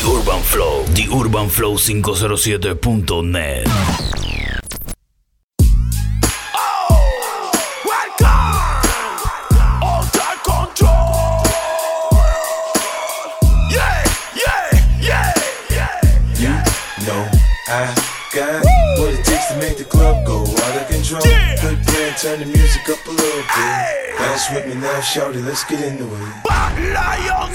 The Urban Flow, The Urban Flow 507.net. turn the music up a little bit. Dance with me now, shouty, let's get into it. Bad Lion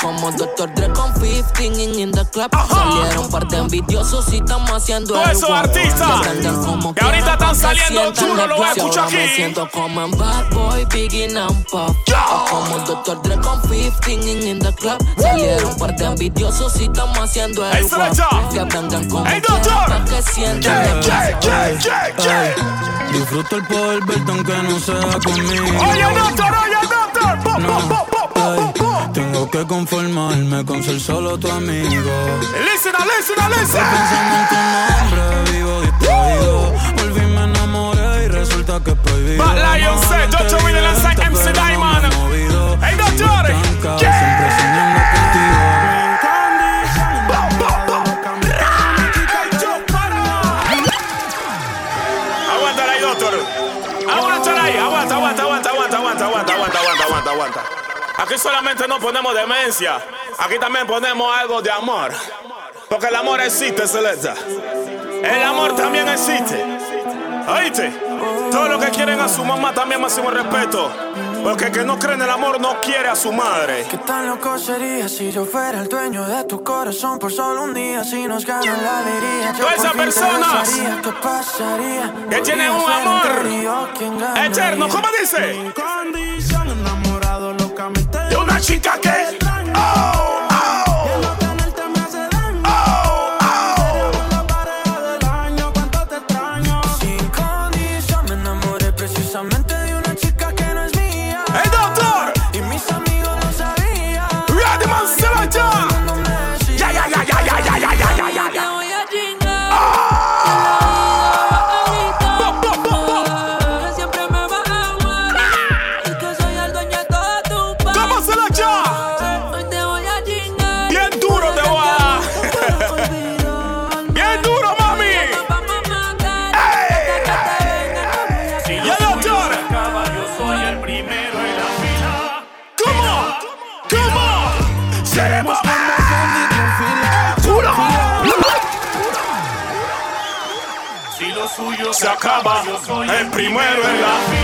como Dr. Dre con 15 in the club. Salieron un par de envidiosos y estamos haciendo Todos esos artistas que ahorita están saliendo chulo, lo voy a escuchar aquí. Me siento como en Bad Boy, Biggie and Pop. Como Dr. Dre con 15 in the club. Salieron un par de envidiosos y estamos haciendo el guap. Que aprendan como hey, para que sientan Disfruto el poder verte aunque no sea conmigo. Oye, doctor, oye, doctor. No. Tengo que conformarme con ser solo tu amigo. Listen, listen, listen. Pensando en tu nombre, vivo distraído. Volví, me enamoré y resulta que prohibido. Bad Lion set, Jojo Will alongside MC Diamond. Hey, doctor. Aquí solamente no ponemos demencia, aquí también ponemos algo de amor. Porque el amor existe, Celesta. El amor también existe. ¿Oíste? Todos los que quieren a su mamá también máximo respeto. Porque el que no cree en el amor no quiere a su madre. ¿Qué tan loco sería si yo fuera el dueño de tu corazón por solo un día? Si nos ganan la alegría. Todas esas personas ¿qué pasaría? que tienen un amor eterno, ¿cómo dice? chica que acaba. El primero en la.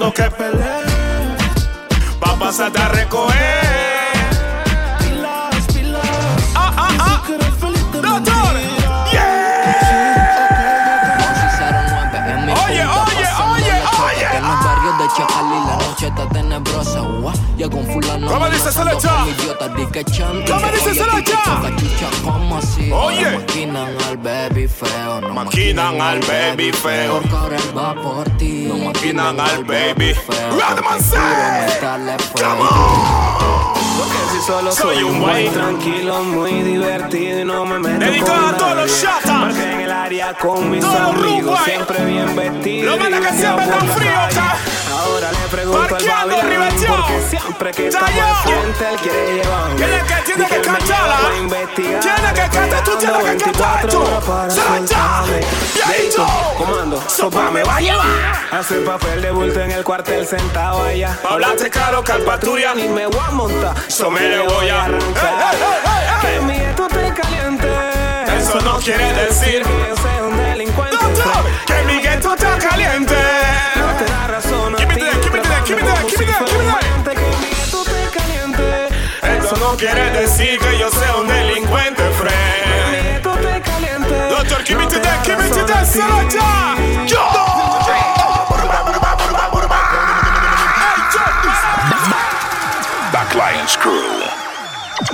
Esperando que Pelee. va a pasarte a recoger. Está tenebrosa. Guau, Llegó un fulano. ¿Cómo dice Selecha? idiota, di que chante. ¿Cómo dice así? Oye. Maquinan al baby feo. No Maquinan al baby feo. Ahora va por ti. No maquinan al baby. Meterle Come fuego. on. Porque si solo Soy soy, un güey. tranquilo, muy divertido y no me meto Dedicado con a todos los. Porque en el área con mis Todos los amigos siempre bien vestido. Lo y que siempre tan frío, pregunto al Riverteo. porque siempre que estamos al frente él quiere llevarme. Tiene que- tiene que él me cantarla. lleva a investigar, Tiene que cantar, tú tienes que 24 cantar, tú. Viejito. comando, Sopa me va a llevar. Hace papel de bulto en el cuartel sentado allá. Pa' hablarte claro que al patrulla Ni me voy a montar, Eso me le voy a arrancar. Que mi esto te caliente. Eso no quiere decir que yo sea un delincuente. Que mi gueto está caliente. Quiere decir que yo sea un delincuente, friend. Doctor, give me to that, give me to that, hagas Yo. Back Lions Crew.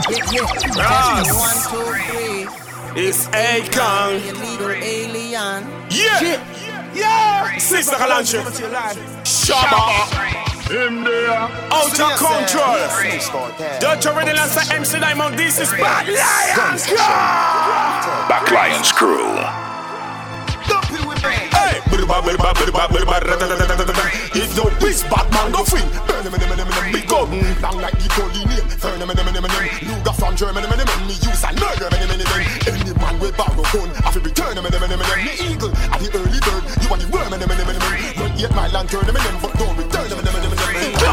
Yes. One, two, three. It's Akon. Yeah. Yeah. Sister Kalanche. Shabba. Out of control. Don't you ready, Lancer MC Diamond? This is Bad Lions. Back Lions Crew. Hey. If no bitch Batman go free. Burn them, them, them, them, big gun Long like the holy name. Turn them, them, them, them, them Luger from Germany, them, them, me use and murder. Them, them, them, them Any man with borrow gun I feel return them, them, them, them, them Me eagle at the early bird. You are the worm, them, them, them, them, them Not yet my lantern, them, them, but don't return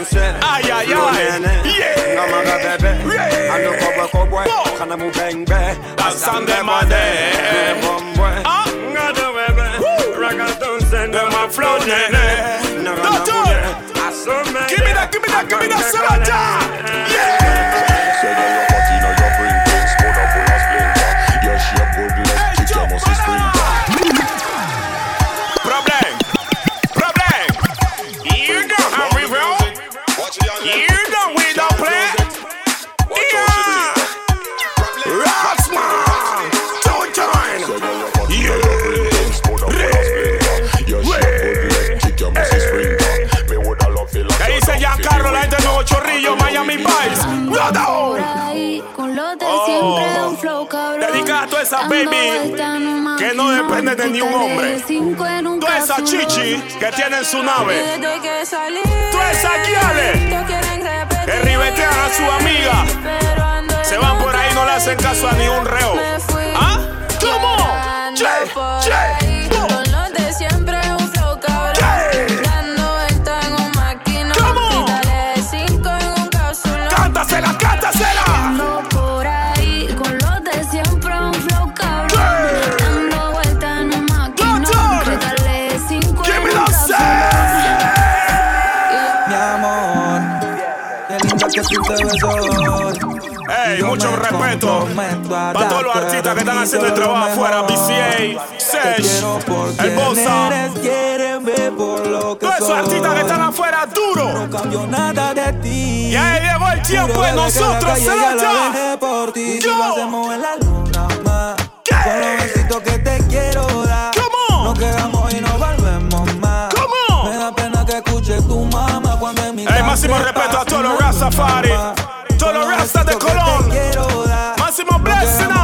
ay, ay ay ay, yeah. Pasan de madre. Ah, de my flow, nene. Doctor, give me that, give me that, give me that, Sarata. Esa baby que no depende de ni un hombre. Toda esa chichi que tiene en su nave. Toda esa guiale que ribetean a su amiga. Se van por ahí, no le hacen caso a ni un reo. ¿Ah? ¿Cómo? Che, che. Están haciendo el trabajo afuera. BCA, Sesh, el que Todos esos artistas que están afuera, duro. No cambio nada de ti. Y ahí llegó el tiempo que nosotros, ya la por ti. Yo. Lo hacemos en la luna más. Con los besitos que te quiero dar. Come on. Nos quedamos y no volvemos más. Come on. Me da pena que escuche tu mamá cuando en mi Ey, máximo casa respeto a todos los Rastafari. Todos los Rastas de Colón. Máximo Nos blessing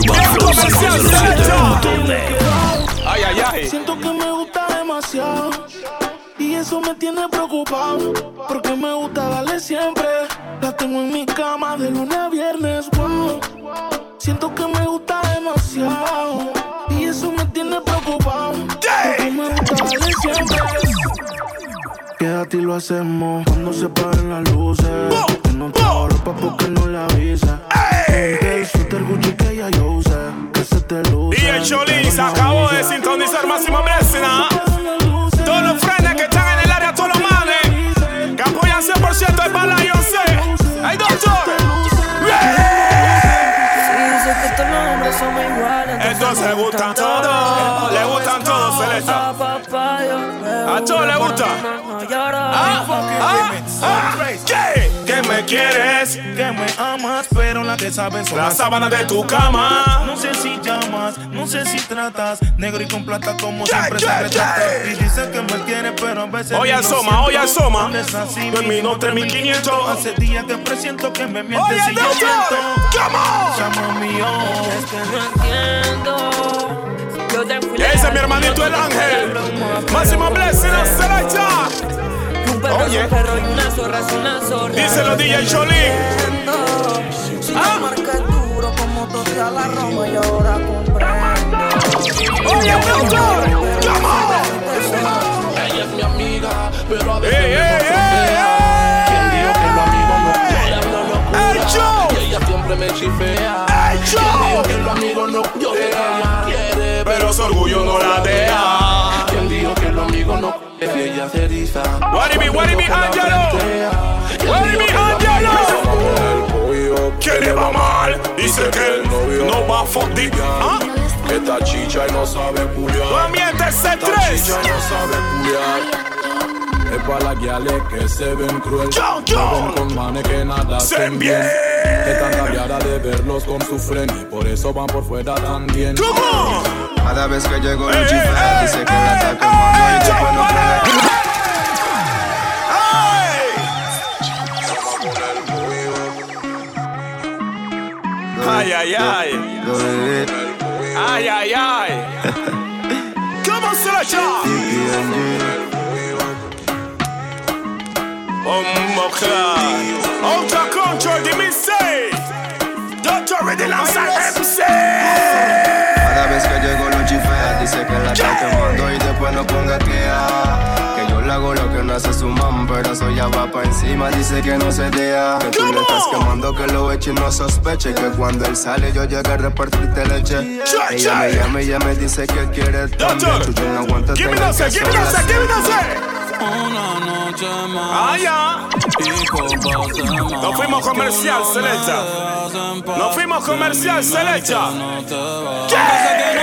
The Urban Flow comercial, 507.net. Ay, ay, ay. Siento que me gusta demasiado y eso me tiene preocupado porque me gusta darle siempre. La tengo en mi cama de lunes a viernes. Wow. Siento que me gusta demasiado y eso me tiene preocupado porque me gusta darle siempre. Quédate y lo hacemos cuando se paguen las luces. Que te ropa porque no la avisa. El suéter Gucci que ya yo usé, que se te luce. DJ Cholín se acabó de sintonizar máximo blessing, ¿ah? Todos los frenes que están en el área, todos los manes que apoyan 100% el bala, yo sé. ¡Ay, doctor! Entonces le gustan todos, le gustan todos, Celesta. A todos les gusta. Ah, ah, ah, ¿Qué? Que me que quieres. Que me amas, pero la que sabes son La sábana de tu cama. No sé si llamas, no sé si tratas. Negro y con plata como Yeah, siempre yeah, se yeah. Y dice que me quiere, pero a veces Hoy asoma, siento. hoy asoma. Es así, Terminó mínimo 3500. Hace días que presiento que me mientes Oye, y yo on. Llama mío. Es que no entiendo. Yo te fui Ese es mi hermanito el yo ángel. Máximo blessing, Selecta. Un perro Oye. es un perro y una zorra es una zorra. Díselo, DJ Cholín. Si Ah. te marca duro como toda la Roma y ahora comprendo. Oye, doctor. Ella es mi amiga, pero a veces Ey, me ey, Quien dijo que los amigos no yo le hablo locura. Ey, Joe. Y ella siempre me chifea. Ey, Joe. dijo que los amigos no yo Pero su orgullo no la deja. No quiere, ella se eriza. Angelo? Angelo? Que le va mal, dice que él no va a fondi. ¿Ah? Esta chicha y no sabe culiar. Esta C3. chicha y no sabe culiar. Es para las guiales que se ven cruel. Yo, yo. Se ven con manes que nada Se bien. Están rabiadas de verlos con su fren y por eso van por fuera también. Come on. Cada vez que llego ey, Fea ey, dice que la está quemando y después no prende. Ay, ay, ay. Ay, ay, ay. ¿Cómo se la TPNG. Bombo Club. Ultra Control, dime say. Doctor Ready lanza MC. Cada vez que llego Luchi Fea dice que la está quemando y después no ponga quea. Que yo le hago lo que no hace su mam, pero eso ya va pa' encima, dice que no se deja. Que tú le estás quemando, que lo eche y no sospeche. Que cuando él sale yo llegue a repartirte leche. Ella me llama y ella me dice que quiere también. Doctor, Chucho no aguanta give me no say, give me no say, give me no hacer. Una noche más. Ah, ya. Nos fuimos comercial, paz. Nos fuimos comercial, vas. Yeah.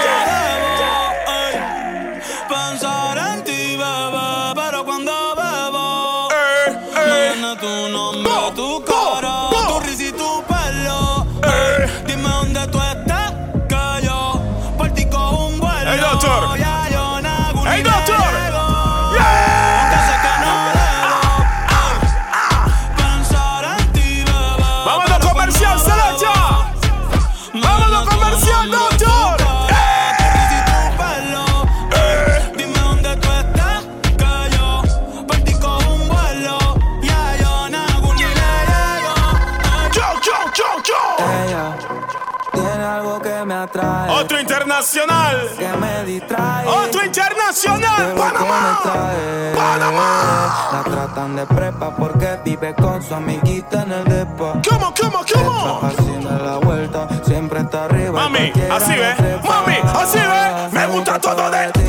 Otro internacional. que me distrae. Otro internacional. Panamá. trae. Panamá. La tratan de prepa porque vive con su amiguita en el depa. ¿Cómo, cómo, cómo? Haciendo la vuelta, siempre está arriba. Mami, así ve. Mami, así ve. Me gusta todo de ti.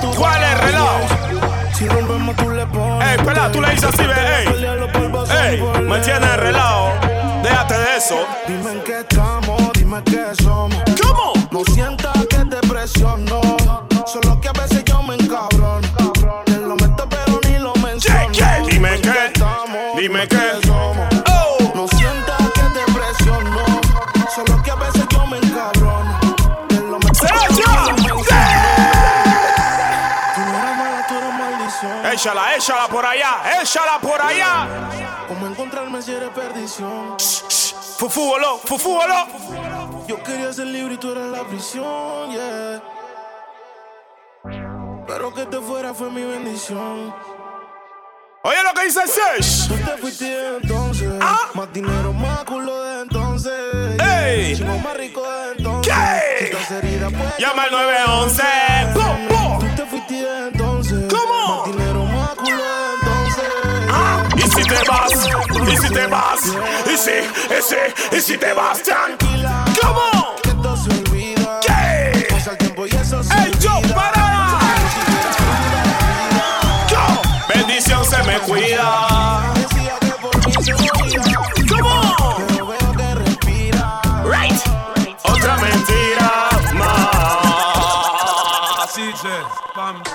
Tú ¿Cuál es el reloj? Si rompemos tú le pones Ey, espera, tú le dices así, ve, ey. ¡Ey! Me ley. tiene el reloj. Déjate de eso. Dime en qué estamos, dime qué somos por allá, échala por allá. ¿Cómo encontrarme si eres perdición? Fufúbolo, fufúbolo. Yo quería ser libre y tú eras la prisión, yeah. Pero que te fuera fue mi bendición. Oye lo que dice Sesh. Tú te fuiste entonces. Ah. Más dinero, más culo de entonces. Ey. Chingo más rico de entonces. ¿Qué? Si estás herida, pues. Llama al 911. ¡Pum, pum! Tú te fuiste entonces. Te vas, Y si te vas, y si, y si, y si te vas, tranquila. Come on. Que todo se olvida. ¿Qué? Pasa el tiempo y eso se ¡Ey, yo, para! Yo, bendición se me cuida. Respira. Right. Otra mentira más.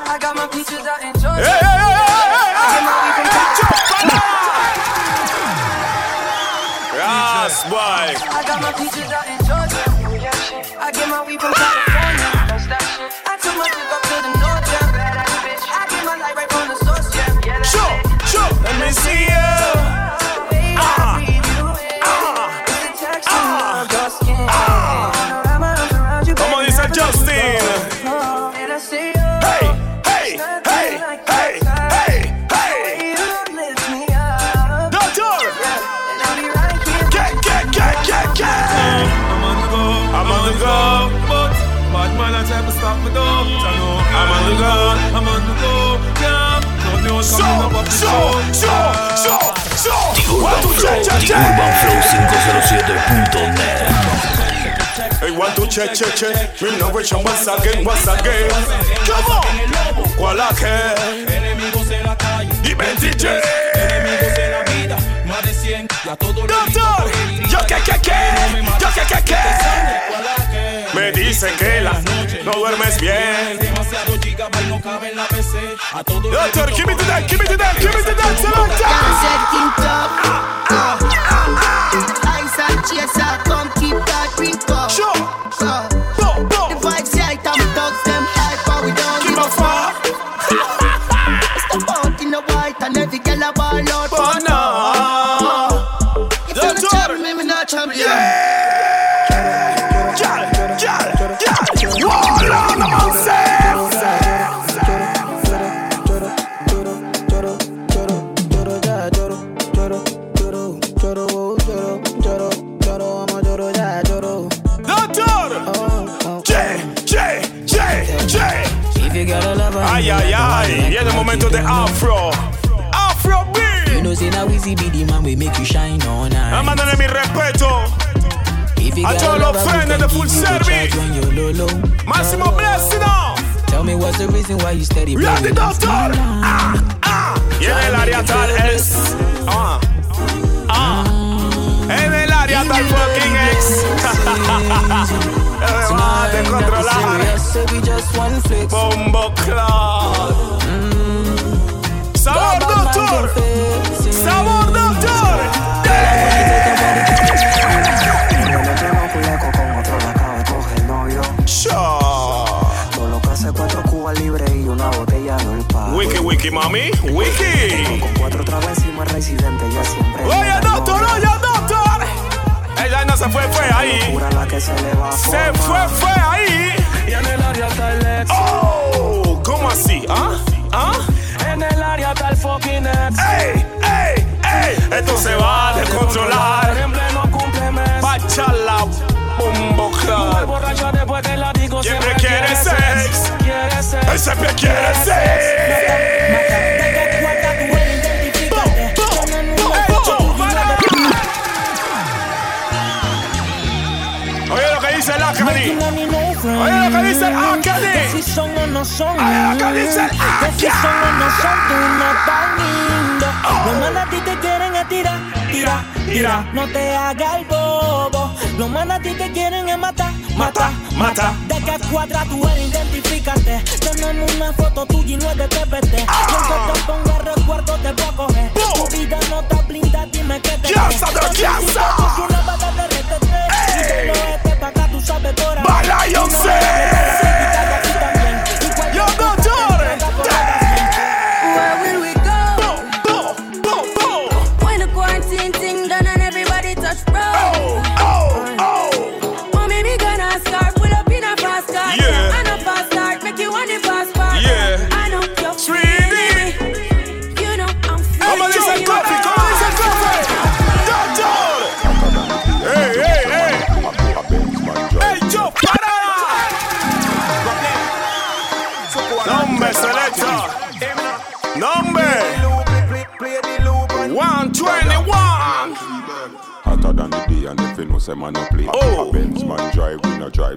I got my peaches out in Georgia. Boy. I got my peaches out in Georgia. I get my weed from California. Stop me though. I know I'm on the go. I'm on the go. Yeah. Don't know what's coming So, up off the so, show. so, so, so. The One, Urban two, Flow, check, The check, check. Urban Flow 507.net. Hey, one, two, check, check, check. Me know which one once again, once again. Come on. ¿Cuál la que? Enemigos en la calle. Y Ben DJ. Enemigos en la vida. 100. Ya todo Doctor, yo que que que, yo que que que. Me dicen que la no duermes bien. Demasiado gigabyte no cabe en la PC. A todo lo he Doctor, give me to that, give me to that, give me to that, selector. Ice and chaser, come keep that drink up. Sure. Uh, Doctor. J, J, J, J. If you got a lover, Ay, ay, ay. Viene el momento de Afro. Afro You B. know, say now easy be the man we make you shine all night. Mándale mi respeto. If you a got todos a los lover, friends we de can Full give you the Service. charge when you're low, low. Máximo blessing now. Tell me what's the reason why you steady Ready, blowing up doctor. my line? Ah, ah. Y en el área tal es. Ah, ah. Tal fucking ex. Controlar. Bombo Club. Sabor, doctor. Sabor, doctor. Cuatro cubas libres y una botella de olpa. Wiki, wiki, mami. Wiki. Con cuatro tragos encima residente ya siempre. Oye, doctor, oye, doctor. Se fue, fue ahí. La que se le va a Se fue, fue ahí. Y en el área está el ex. Oh, ¿cómo así? ¿Ah? ¿Ah? En el área está el fucking ex. ¡Ey! ¡Ey! ¡Ey! Esto se va a descontrolar. En pleno cumplemes. Pachala, bombo Mujer club. borracha después del látigo Siempre siempre quiere sex. Quiere sex. Él siempre quiere sex. Que Academy. Oye lo que dice el Academy. Si son o no son. Oye lo que dice el Que si son o no son, tú no estás lindo. Oh. Los malos a ti te quieren es tirar, tira, tira. No te hagas el bobo. Los malos a ti te quieren es matar, Mata, mata. De que cuadra tú eres, identifícate. Tenemos una foto tuya y no es de TPT. Yo que te ponga recuerdo te voy a coger. Boom. Tu vida no está blinda, dime que te Ya Yo ya necesito sabes. que una vaga de RTT. Y de lo este pa' acá, tú sabes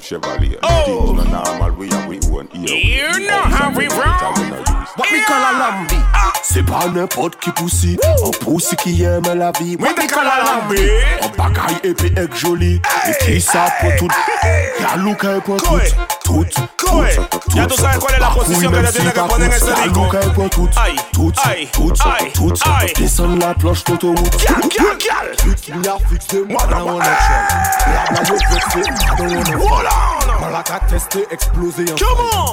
5 Chevrolet. Oh. Things no normal, we have we own. You know how we roll. What we call a lambi? C'est pas n'importe qui pussy, un pussy qui aime la vie. What we call a lambi? Un bagaille épais et joli, et qui ça pour tout. Y'a look un peu tout. Tout, tout, Ya tú sabes cuál es la posición que le tiene que poner en ese disco. Tout, tout, tout, tout, Descendre la planche tout au bout. Gal, gal, gal. Finir fixé, moi dans mon eh. action. La balle est vexée, dans mon Voilà. Malaka testé, explosé. Come on.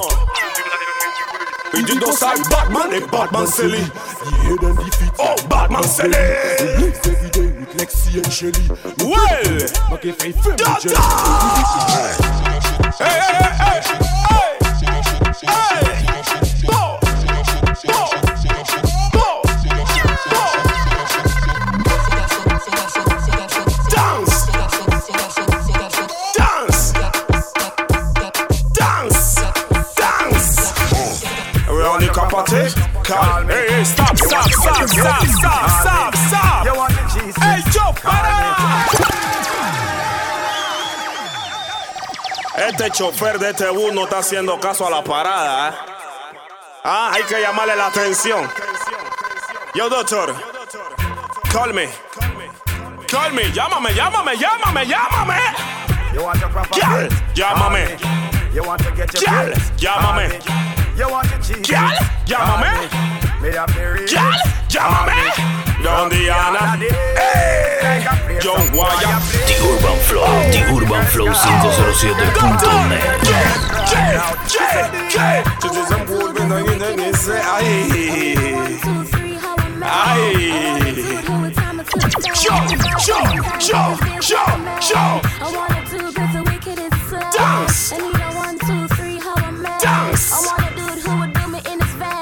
We do those like Batman and Batman Sally. He hid and defeat. Oh, Batman Sally. He lives every day with Lexi and Shelly. Well, okay, faith, faith, Call. Hey, hey, stop, stop, stop, stop, stop, stop. Este chofer de este bus no está haciendo caso a la parada. ¿eh? Ah, hay que llamarle la atención. Yo, doctor. Call me. Call me. Llámame, llámame, llámame, llámame. Girl, llámame. Girl, llámame. Girl, llámame. Girl, llámame. Don Diana. Hey, John Guaya. The Urban Flow, The Urban Flow 507.net. Dance. Dance.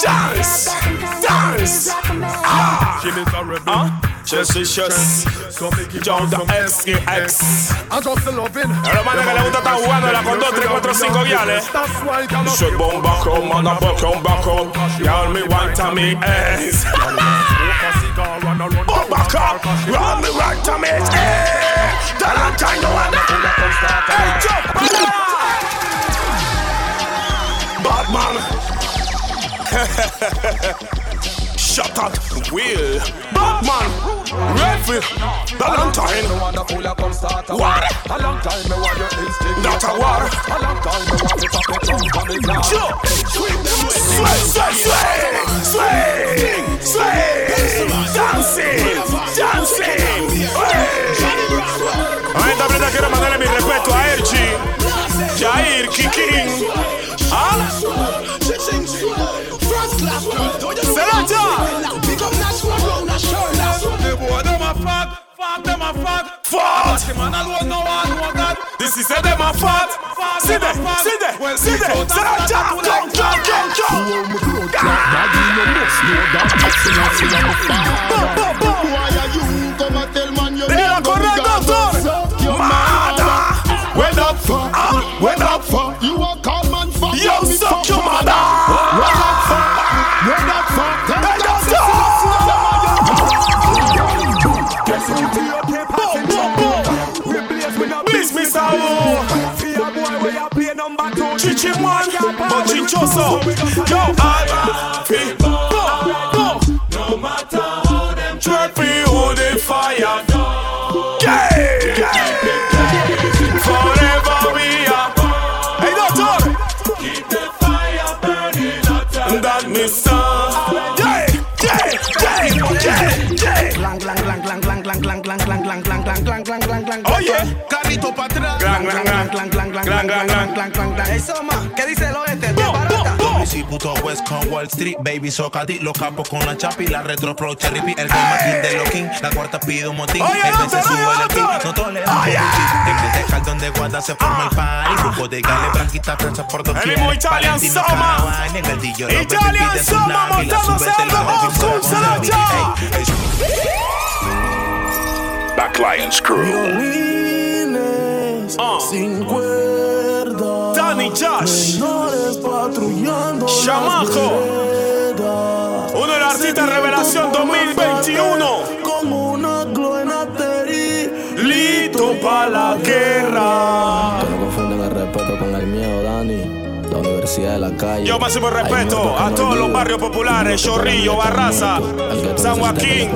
Dance. Dance. Ah. Ah. Just, just, John the XEX. Pero mano que le gusta estar jugando la con 2, 3, 4, 5 viales. Shit bomba con mana bocón bacón. Y'all me want to me ass. Bomba con, run me right to me ass. Valentine no one. Hey, jump, Batman. Shut shattered wheel. Batman, Redfield, the long time. What? A long time me want your instinct. Not a war. A long time me want to pop it on the ground. Sure. Sway, sway, sway, sway, sway. Dancing, dancing. Ainda também daquela maneira me respeito a Ergi, Jair, Kikin, Al. Esta prenda quiero mandarle mi respeto a Erchi, Jair, Kikin. ¿Ah? This is a them a fat. See there, see there, see there. Selaja, go, go, go, go. Deja correr, doctor. Mada. Went up for, ah, went up for. You a call man for Yo, suck your mother. Where that You're not fucked. Miss a boy where you play number two. Chichi man, but chichoso. Yo, I'm happy. Yeah. Carrito pa' atrás. Glan, glan, glan. Glan, glan, glan. Hey, Soma, ¿qué dice el oeste? Bo. Si puto West con Wall Street, baby, socati, los capos con la chapi, la retro pro cherry el game king de los king, la cuarta pide un motín, Oye, el se sube el king, doctor. no toleramos Oye. el de caldón de guarda se forma el party, grupo de gale, branquita, trancha por dos El mismo Italian Soma. Italian Soma montándose Lions Crew. Sin cuerda. Danny Josh. Menores patrullando. Chamaco. Uno de los artistas revelación 2021. Como una gloena Lito pa' la guerra. Que no confunden el respeto con el miedo, Dani. La universidad de la calle. Yo máximo respeto a todos los barrios populares, Chorrillo, Barraza, San Joaquín,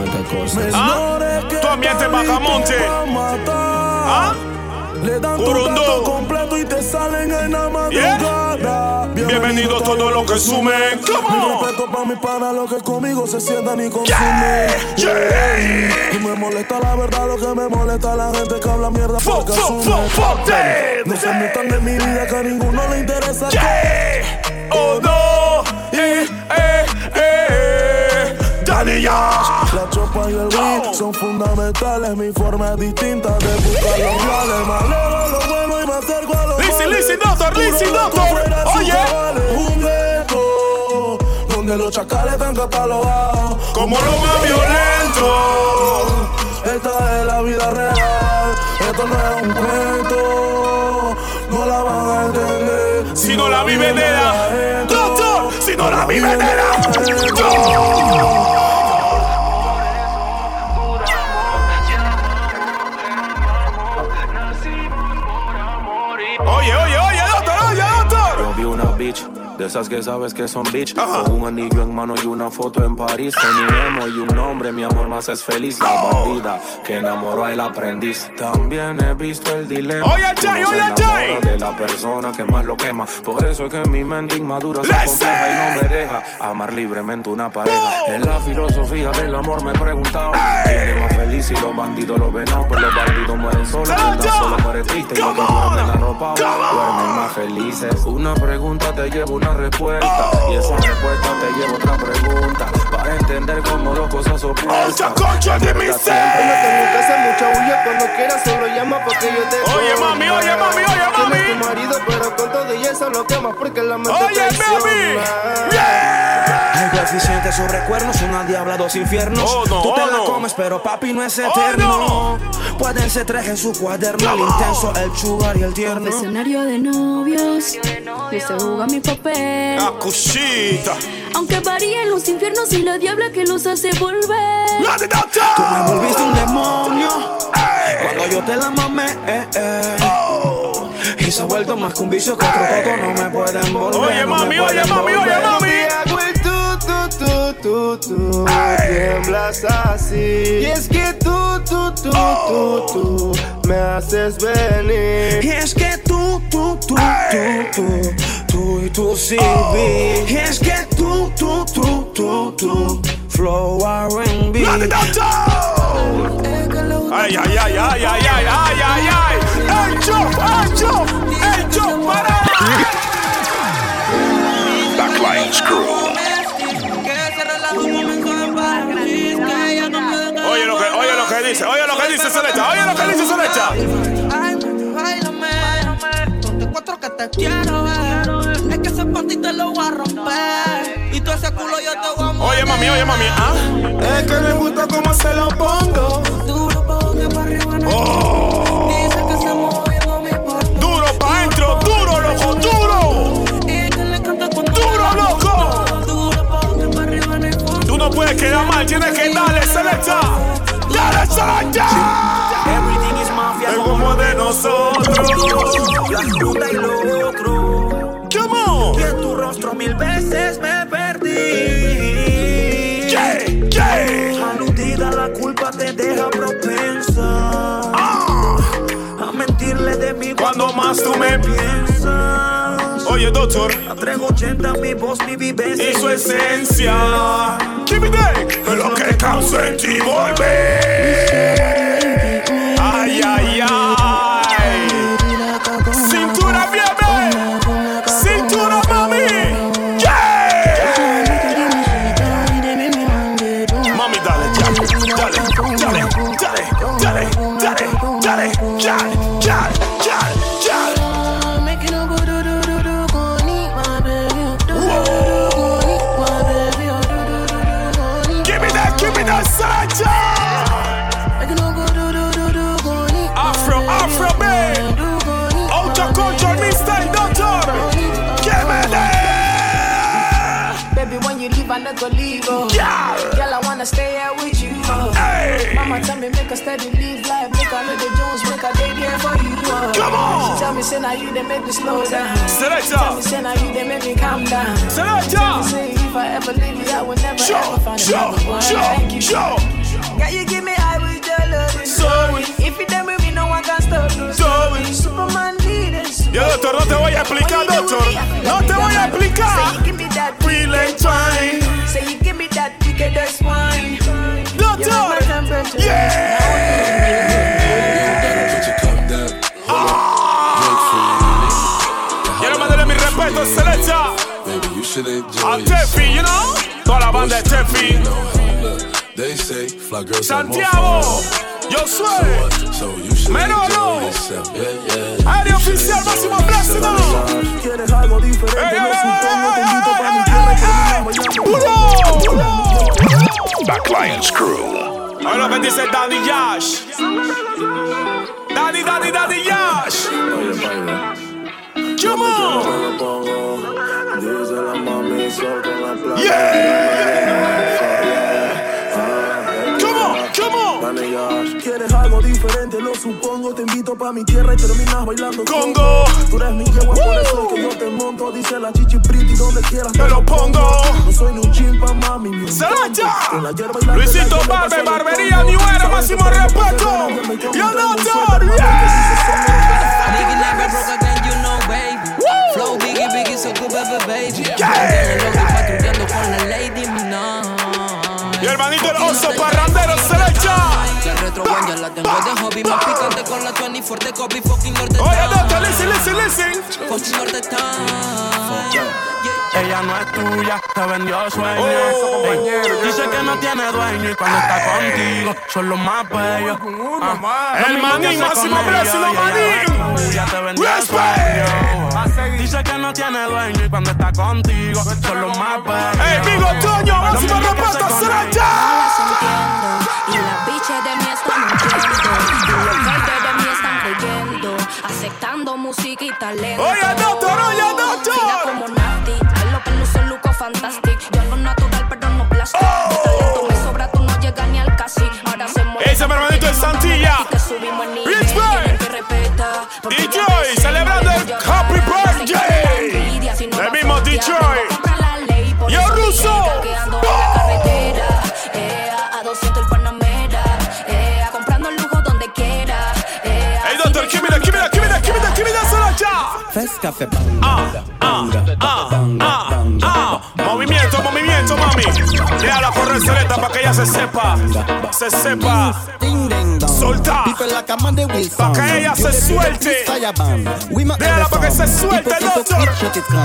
¿ah? tu ambiente Bajamonte, ¿ah? Le dan tu completo y te salen en la madrugada. Bienvenidos todos los que sumen. Come respeto pa' mi pana, los que conmigo se sientan y consumen. Y me molesta la verdad, lo que me molesta la gente que habla mierda Fuck, porque fuck, fuck, fuck them. No se metan en mi vida que a ninguno le interesa. Oh no, eh, eh, eh. Yash. La chopa y el beat son fundamentales. Mi forma es distinta de buscar los reales. Chacales están catalogados Como lo más violento. Esta es la vida real. Esto no es un cuento. No la van a entender. Si no la viven de la Doctor, si no la viven de la de esas que sabes que son bitch. Con un anillo en mano y una foto en París. Con emo y un nombre, mi amor más es feliz. La bandida que enamoró al aprendiz. También he visto el dilema. Oye, Jay, oye, Jay. De la persona que más lo quema. Por eso es que mi mente inmadura se compleja y no me deja amar libremente una pareja. En la filosofía del amor me he preguntado. ¿Quién es más feliz si los bandidos lo ven? Pues los bandidos mueren solos. Solo muere triste y los que duermen arropados duermen más felices. Una pregunta te lleva una respuesta. Y esa respuesta te lleva otra pregunta. Para entender cómo dos cosas opuestas. concha de mi No te metas en mucha bulla cuando quieras, solo llama porque yo te Oye, mami, oye, mami, oye, mami. Tienes tu marido, pero con todo y eso lo quemas porque la mente Oye, baby. El coeficiente sobre cuernos, una diabla, dos infiernos. Oh, no, Tú te oh, la no. comes, pero papi no es eterno. Pueden ser tres en su cuaderno, el intenso, el chugar y el tierno. Confesionario de novios, y se juega mi papel. La cosita. Aunque varíen los infiernos y la diabla que los hace volver. Tú me volviste un demonio cuando yo te la mamé. eh, eh. Y se ha vuelto más que un vicio que otro no me pueden volver. Oye, no mami, oye, mami, oye, mami. Tú, tú, Tiemblas así Y es que tú, tú, tú, tú, tú Me haces venir Y es que tú, tú, tú, tú, tú, tú y tú sí vi. Y es que tú, tú, tú, tú, tú, flow R&B. Ay, ay, ay, ay, ay, ay, ay, ay, ay. ¡Ey, yo! ¡Ey, yo! ¡Ey, yo! ¡Para! Backline's Crew. Oye lo que, oye lo que dice, oye lo que dice Celesta, oye lo que dice Celesta. cuatro que te quiero ver. Es que ese panty te lo voy a romper. Y todo ese culo yo te voy a mover. Oye, mami, oye, mami, ¿ah? Es que me gusta cómo se lo pongo. Duro pa' arriba Oh. Puedes quedar mal, tienes que darle Celesta. ¡Dale, Celesta! Everything is mafia Es como de nosotros. La fruta y lo otro. Come on. Y en tu rostro mil veces me perdí. Yeah, yeah. Aludida la culpa te deja propensa. A mentirle de mí Cuando más tú me piensas. Oye, doctor. A 380 mi voz, mi vivencia Y su esencia. Give me that. Lo que causa en ti volver. Say now you they make me slow down. Selector. Tell me say now you they make me calm down. Selector. Tell me say if I ever leave you, I will never Show, ever find show, another one show, like you. show. Yeah, you give me high with your loving. Sorry. If you done with me, no one can stop no Sorry. Superman leaders. Yo, doctor, no te voy a explicar, doctor. No te voy a explicar. Say you give me that Feeling fine. Say you give me that wicked that's wine. Doctor. Quiero should enjoy I'm Teffy, you know? Thought about that Teffy. They say fly girls Santiago, yo soy. So, so you should Me no, no. yourself. Yeah, yeah. Hay de oficial máximo plástico. Quieres algo diferente, no supongo. Te invito para mi tierra que me llamo. Back Lions Crew. Ahora me dice Danny Yash. Danny, Danny, Danny Yash. Come on. Quieres algo diferente, lo supongo. Te invito pa' mi tierra y terminas bailando Congo. Tú eres mi yegua, por eso que yo te monto. Dice la chichi pretty, donde quieras te lo pongo. No soy ni un chimpa, mami. Ni ¡Salacha! Luisito Barbe, Barbería, New Era, máximo respeto. Yo no, Yeah. Nigga, like broke again, you know, baby. Flow big biggie, so good, baby, patrullando con la lady Minaj. Y hermanito el oso parrandero. La retro ya la tengo de hobby. Más picante con la 24 de copy. Fucking norte Oye, doctor, listen, listen, listen. Fucking norte Ella no es tuya, te vendió sueño. Oh. Ey, dice que no tiene dueño y cuando está contigo son los más bellos. Ah, El manín, máximo ella manín. te vendió sueño. Dice que no tiene dueño y cuando está contigo son los más bellos. Ey, Vigo Toño, máximo respeto con Selecta. Y las de mí están. Y los de mí están creyendo. Aceptando música y talento. Oye, Ah, ah, ah. Movimiento, movimiento, mami. Déjala correr Selecta para que ella se sepa. Se sepa. Solta. Pa' que ella se suelte. Déjala para que se suelte, doctor.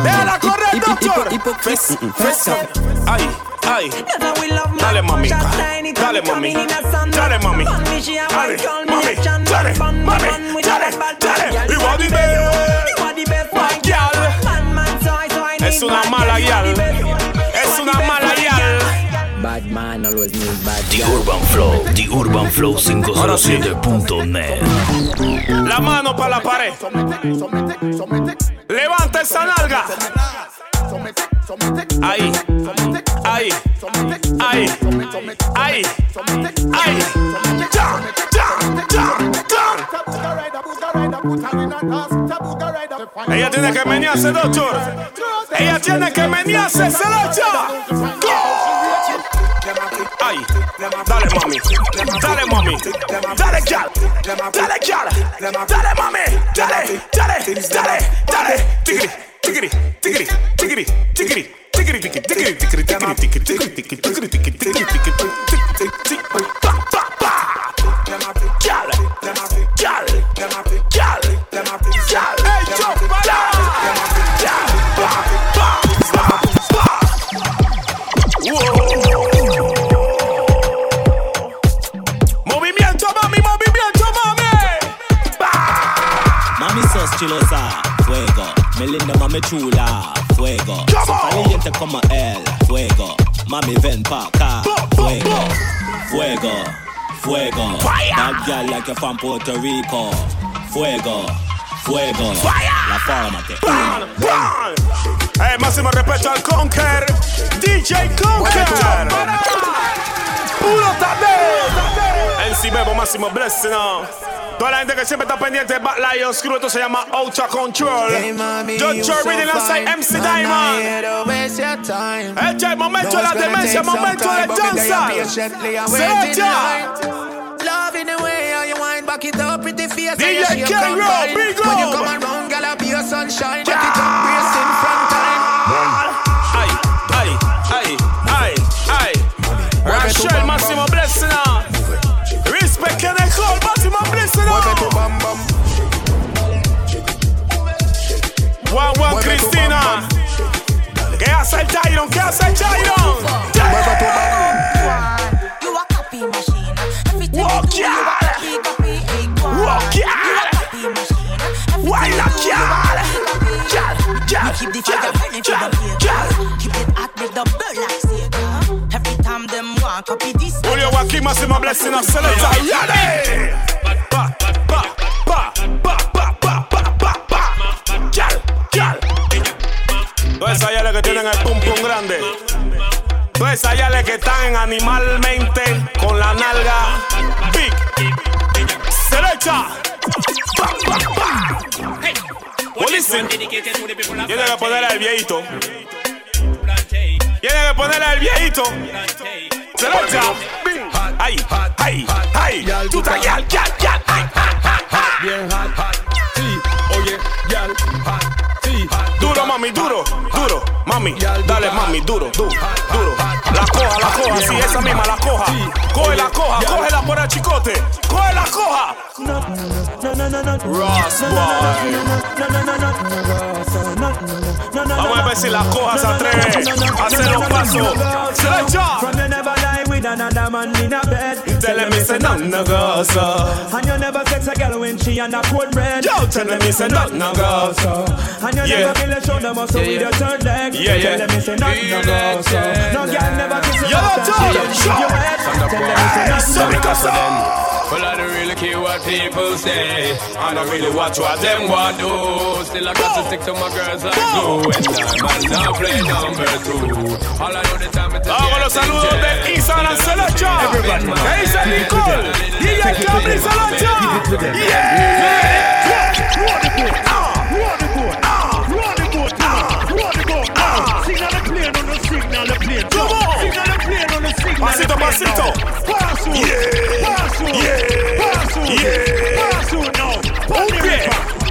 Déjala correr, doctor. Fes, fes. Ay, ay. Dale, mami. Dale, mami. Dale, mami. Dale, mami. Dale, mami. Dale, dale. Body bad una mala guial. Es una mala guial. Bad man always need bad The Urban Flow, The Urban Flow 507.net. La mano para la pared. Levanta esa nalga. Ahí, ahí, ahí, ahí, ahí. Ya. Ella tiene que menearse, doctor. Ella tiene que menearse, se la. Ay, dale mami, dale mami, dale gal, dale gal, dale mami, dale, dale, dale, dale, tigri, tigri, tigri, tigri, tigri, tigri, tigri, tigri, tigri, tigri, tigri, tigri, tigri, tigri, tigri, tigri, tigri, pa. Gal, Gal, them have it. Gal, them have it. Gal, hey, jump, Gal, them have it. Gal, them have it. Back, back, back. Whoa. Movimiento, mami, movimiento, mami. Back. Mami sos chilosa, fuego. Melinda, mami chula, fuego. So caliente como el fuego. Mami, ven pa' acá, fuego. fuego. Fuego. Fire. Bad girl like you from Puerto Rico. Fuego. Fuego. Fire. La forma te. Bam, bam. Hey, máximo respeto al Conker. DJ Conker. Puro Tadeo. MC Bebo, máximo blessing. Toda la gente que siempre está pendiente Lions Crew, esto se llama Ultra Control. John Cherry de Lanza MC Diamond. Este es el momento de la demencia, momento de danza. In the way how you wind back it up pretty face DJ and you shake K-Roll, and big When you come around, I be your sunshine. Back it up, Gas el Chiron, gas el Chiron. You a copy machine. Everything Walk you do, you copy, copy, equal. Walk you keep the fire burning for the. Keep it hot, make the bird like Satan. Every time them want copy this. All your wacky keep be my blessing of selector. Ready? Todas esas yales que tienen el pum pum grande. Todas esas yales que están animalmente con la nalga big. Listen. Tiene que ponerle al viejito. Tiene que ponerle al viejito. Selecta. Ay, ay, ay. Tú estás yal, yal, yal. Ay. Bien hot, hot. Sí, oye, yal, hot. Sí, Duro, mami, duro, mami, dale, mami, duro, duro, duro. La coja, la coja, sí, esa misma, la coja. Coge la coja, cógela por el chicote. Coge la coja. Ross Boy. Vamos a ver si la coja se atreve a hacer los pasos. Selecta. From you never lie with another man in a. Tell me say no, no go so. And you never sex a girl when she on a cold red. Yo, tell me say no, no go so. And you Yeah. never feel a shoulder muscle Yeah, with yeah. your third leg. Yeah, yeah. Tell them it's a not no go so. No girl never kiss you Yo, after Joe, she ain't Joe. your head. Tell them it's a not no go so. Well, I don't really care what people say. I don't really watch what them want do. Still, I got to stick to my girls like glue. And I'm not play number two. All I know the time is Vamos con los saludos de Instagram Selecta. ¿Qué dice Nicole? DJ Cabri Selecta. Yeah. Pasito, pasito. Yeah. Yeah. Yeah. Un pie.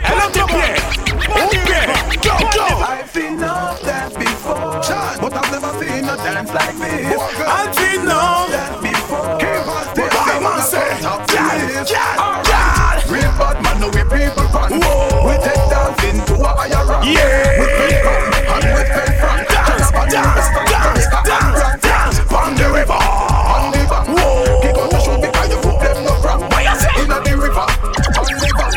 El otro pie. Un pie. Go, go. I've been up that before, but I've never seen a dance like this. I've been up that before, but Come on, say, yeah, yeah, yeah. Real bad man, no way people run. Whoa. We take dancing to a higher rank. Yeah. on the river. On the river. Whoa. They got to show because you put them no crap. Why you say? Inna the river. On the river.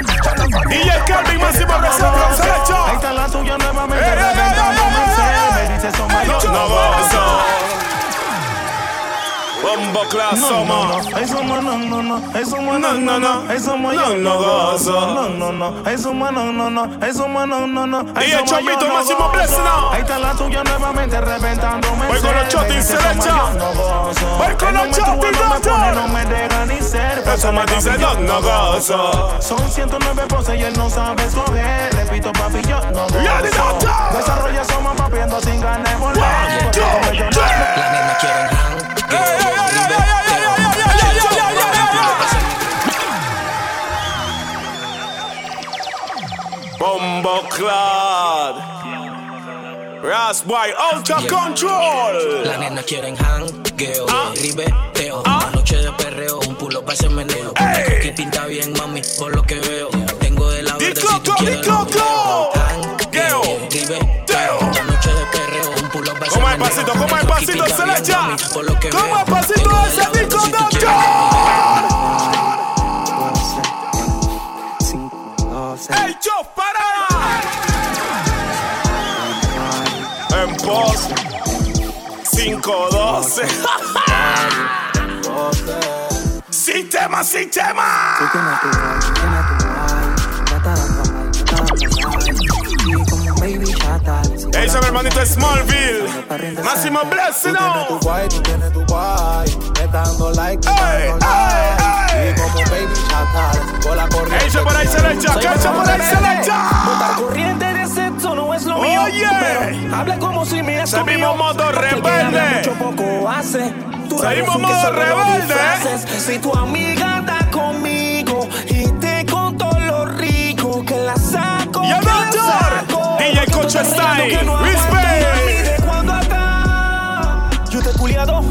Y el Calvin Máximo Reserva Selección. Ahí está la tuya nuevamente. Hey, hey, hey, hey, hey. Me dice son mayor. No, no, no. Bombo class summer. No, no. Ay, no, no, no. Ay, summer, no, no, no. Ay, summer, no, no. No, no, no. Ay, summer, no, no, no. Ay, summer, no, no, no. Y el chomito máximo blessing. Ahí está la tuya, no. Con los chotis se con los chotis No me deja ni ser. Eso me dice yo no gozo. Son 109 poses y él no sabe escoger. Repito, papi, yo no gozo. Desarrolla soma papi, ando sin ganas de nena Bombo Clad. Ras boy, out control. Las nenas quieren hangueo, ah. ribeteo. Ah. Una noche de perreo, un pulo para ese meneo. Aquí pinta bien, mami, por lo que veo. Tengo de la verde si tú quieres Hangueo, ribeteo. Una noche de perreo, un pulo para ese meneo. Como el pasito, como el pasito, se le echa. Como el pasito, ese disco de ¡Ey, yo, para! 512. sistema, sistema. Sistema sistema tu mal. Hermanito Smallville. Máximo Blessing. Tú tienes tu guay, tú tienes tu guay. Me está dando like. Ey, como baby con la corriente. Ella por ahí se le echa, por ahí se le echa. Puta corriente no es lo mío. Oye. Pero hable como si me Ese mismo modo rebelde. Mucho poco hace. Tú un que modo rebelde, disfraces. Si tu amiga anda conmigo y te contó lo rico que la saco. Y doctor. DJ Cocho que no respect. aguanto, mami, ¿de cuándo acá? Yo te he culiado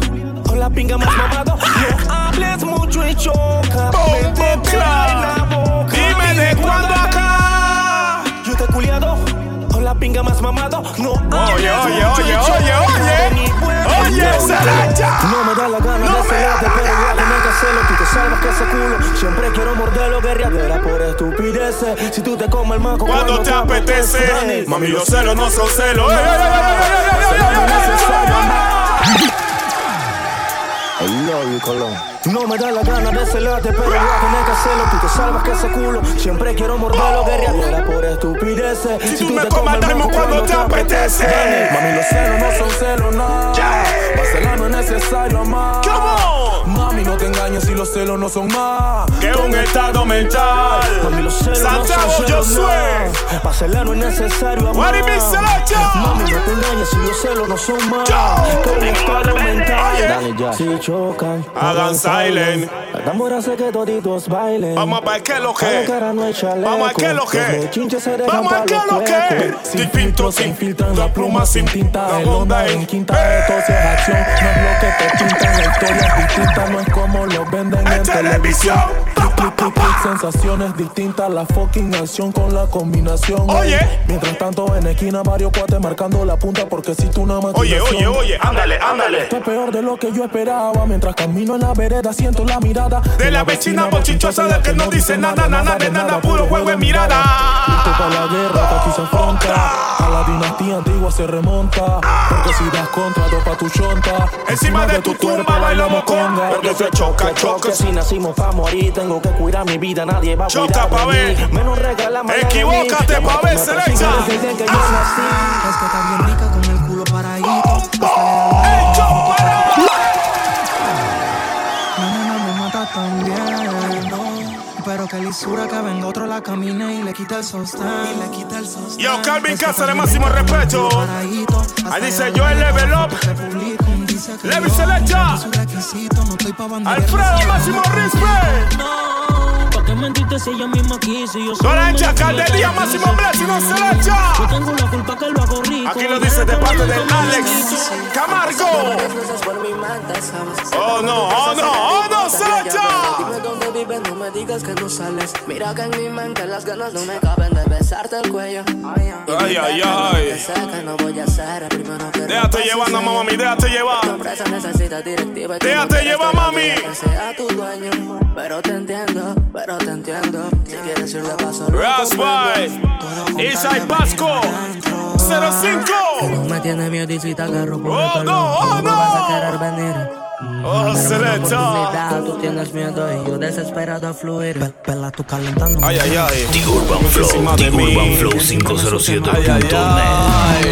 con la pinga más mamado. No hables mucho y choca. Métete merengue más mamado no Oye, oye, oye, oye, oye. Oye, Saracha. No me da la gana no de celarte, pero igual no te celo. Tú te salvas que ese culo. Siempre quiero morderlo, guerriadera por estupideces. Si tú te comes el maco cuando, te apetece. Mami, los celos no son celos. I love you, Colón. No me da la gana de celarte, pero voy a tener que hacerlo. Tú te salvas que ese culo. Siempre quiero morderlo, guerreadera por estupideces. Si tú me comes el ritmo cuando te apetece. Mami, los celos no son celos, no. Vacilar no es necesario amar. Mami, no te engañes si los celos no son más. Que un estado mental. Mami, los celos Santiago, no son yo soy. no. Vacilar no es necesario amar. Mami, no te engañes si los celos no son más. Que un estado mental. Dale ya. Si chocan, Hagan silent. La tambora hace que toditos bailen. Vamos a ver qué es lo que. Vamos a ver qué es lo que. Vamos a ver pa' qué es los lo que. Sin Sin filtro, sin filtran la pluma, sin tinta. la El onda en- quinta de tos y es acción. No es lo que te pintan. La historia es distinta, no como los venden en, televisión. televisión sensaciones distintas. La fucking acción con la combinación. Oye. Ey, Mientras tanto en esquina varios cuates marcando la punta porque si tú una Oye, maquinación. oye, oye, ándale, ándale. Esto es peor de lo que yo esperaba. Mientras camino en la vereda, siento la mirada De la vecina bochinchosa de que no dice nada, nada, de nada, puro juego de mirada. Listo para la guerra que aquí se afronta. A la dinastía antigua se remonta. Porque si das contra, topa tu chonta. Encima de tu tumba bailamos conga. Porque se choca, choca. Que si nacimos pa' morir, tengo que cuidar mi vida. Nadie va a Choca cuidar pa' de mí. ver. Menos regalame Equivócate pa' ver, se Selecta. Nací. Es que está bien rica con el culo paradito. Pero que lisura que venga otro la camine y le quita el sostén. Y le quita el sostén. Yo, Calvin Cáceres, máximo respeto. Ahí dice Joel Level Up. Levi Selecta. Alfredo, máximo respect. ¿Pa' qué mentiste si ella misma quiso? y Yo me Chacal de día, máximo blessing, no se la echa. Yo tengo la culpa que lo hago rico. Aquí lo dice de parte de Alex Camargo. Oh no, oh no, me digas que no sales. Mira que en mi mente las ganas no me caben de besarte el cuello. Ay, ay, ay. Sé que no voy a hacer el primero que Déjate llevar, no, mami, déjate llevar. La empresa necesita directiva Déjate no llevar, mami. sea tu dueño. Pero te entiendo, pero te entiendo. Si quieres ir de paso, Isai Pasco, 05. Me tiene miedo y si te agarro por el Oh, pelo, no, oh, ¿cómo no. vas a querer venir? Oh, Dame una Selecta. oportunidad, Tú tienes miedo y yo desesperado a fluir. Pe- Pela tú calentando. Ay, ay, ay. The Urban Flow, The. Urban Flow Ay, ay,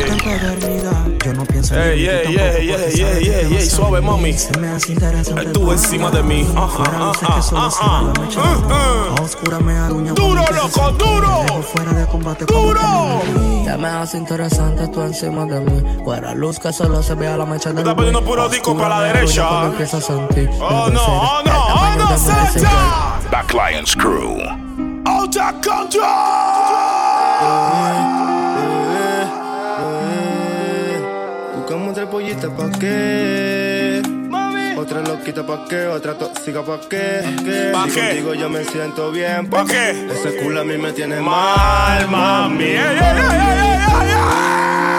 507.net. No pienso Ey, ey, ey, ey, ey, ey, ey, suave, mami. Estuvo encima de mí. Ajá, ajá, ajá, ajá. Oscura me aruña. Duro, loco, duro. Fuera de combate. Duro. Ya me hace interesante tú encima de mí. Fuera luz que solo se vea la mecha del Está poniendo puro disco para la derecha. Sentir. Oh no, oh no, oh no, Selecta. Back Lions Crew. Out of control. Pollitas pa' qué. Otra loquita pa' qué, otra tóxica pa' qué. ¿Pa' Si qué? contigo yo me siento bien. ¿Pa' qué? Ese culo a mí me tiene Mal, mami. Ey, ey, ey.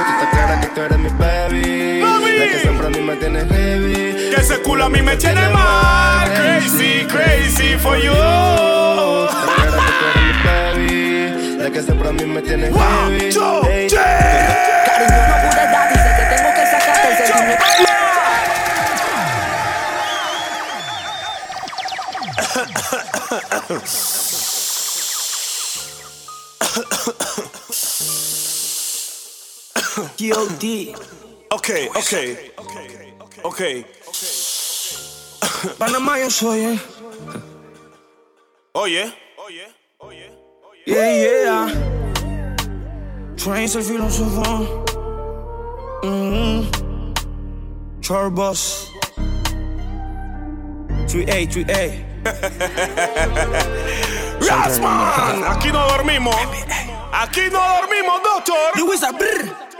Tú estás clara que tú eres mi baby. Mami. La que siempre a mí me tiene heavy. Que ese culo a mí me tiene mal. Crazy, crazy for you. Clara que tú eres mi baby. La que siempre a mí me tiene heavy. Ey. Cariño, no pude dar, D.O.D. Okay, okay, okay, okay. Panamá eu sou, é. yeah. Oh yeah. Yeah, yeah, oh yeah. Train servir no. Mm -hmm. Mm-hmm. Charbos. 3A, 3A. Rasman, aquí no dormimos. Aquí no dormimos, doctor.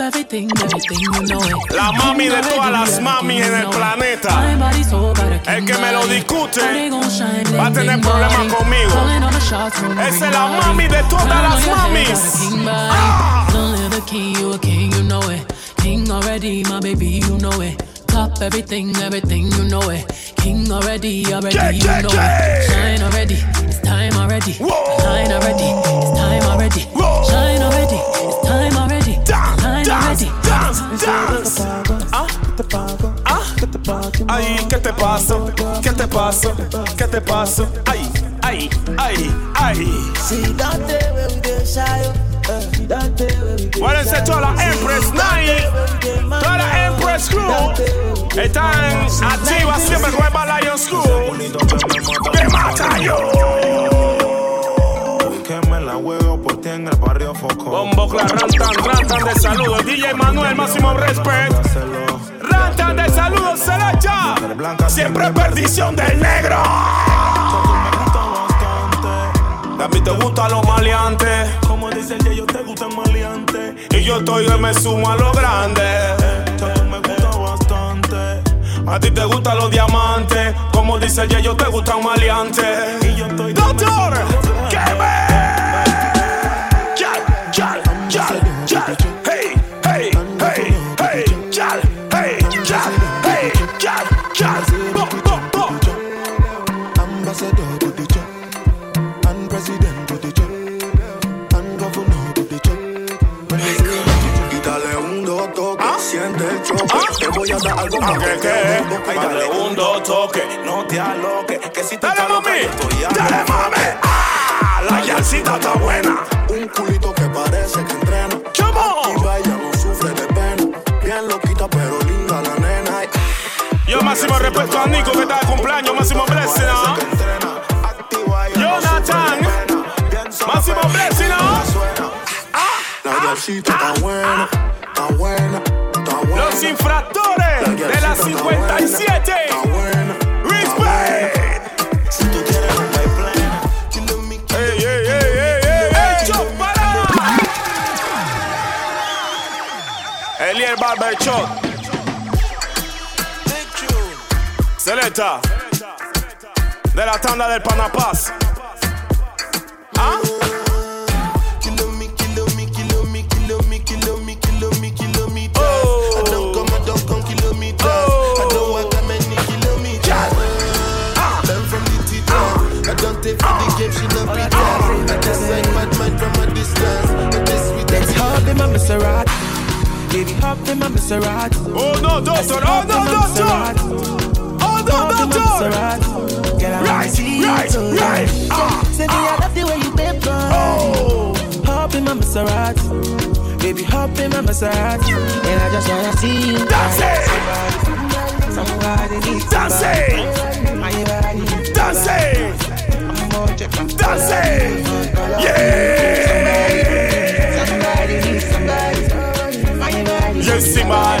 Top everything, everything, you know it. La mami de todas las mamis en el planeta. My body so bad, a El que me lo discute Body gon' shine, va a tener problemas conmigo. Calling all the shots from the Esa es la mami de todas las on your head, mamis. king body. Only the king, you a king, you know it. King already, my baby, you know it. Top everything, everything, you know it. King already, already, Yeah, you yeah, know yeah. it. Shine already, it's time already. Whoa. Shine already, it's time already. Whoa. Shine already, it's time already. Shine already. Ah, ah, ay, ¿qué te pasa? ¿Qué te pasa? ¿Qué te pasa? Ay, ay, ay, ay. Buenas toda la Empress Night, toda la Empress Crew. Están activas siempre con el Balayon School. ¡Me mata yo! Que me la huevo en el barrio Foco. Bombo rantan, rantan de saludo. DJ Manuel, máximo respect. Rantan de saludo, Selecha. Siempre perdición del negro. A mí te gustan los maleantes. Como dice el yo te gustan maleantes. Y yo estoy que me sumo a lo grande. Tú me gusta bastante. A ti te gustan los diamantes. Como dice el yo te gustan maleantes. Y yo estoy Doctor, a dar algo más ¿Qué, que qué? dale un dos toque. No te aloques, que si te Dale, mami. Dale, mami. Ah, la yalcita está buena. Un culito que parece que entrena. On. Activa, ella no sufre de pena. Bien loquita, pero linda la nena. Yo máximo respeto a Nico que está de cumpleaños, máximo blessing, ¿no? Jonathan, máximo blessing, ¿no? suena. La yalcita está buena, está buena, está buena. Los infractores de la 57. Respect. Si tú quieres, hay plena. Ey, ey, ey, ey, ey, ey, chopara. Eliel Barber Shop. Seleta. De la tanda del Panapaz. ¿Ah? Baby, hop in my Maserati. Oh no, doctor! Oh no, doctor! Oh no, doctor! Get out Right, right, oh, right. Ah. Say me, I love the way you bend oh. Hop in my Maserati. Baby, hop in my Maserati. And I just wanna see you. Dance it! Somebody needs Dance it! Dance somebody. it! I'm gonna check my Dance it! Somebody Yeah! needs somebody. My body needs Yes, see, man.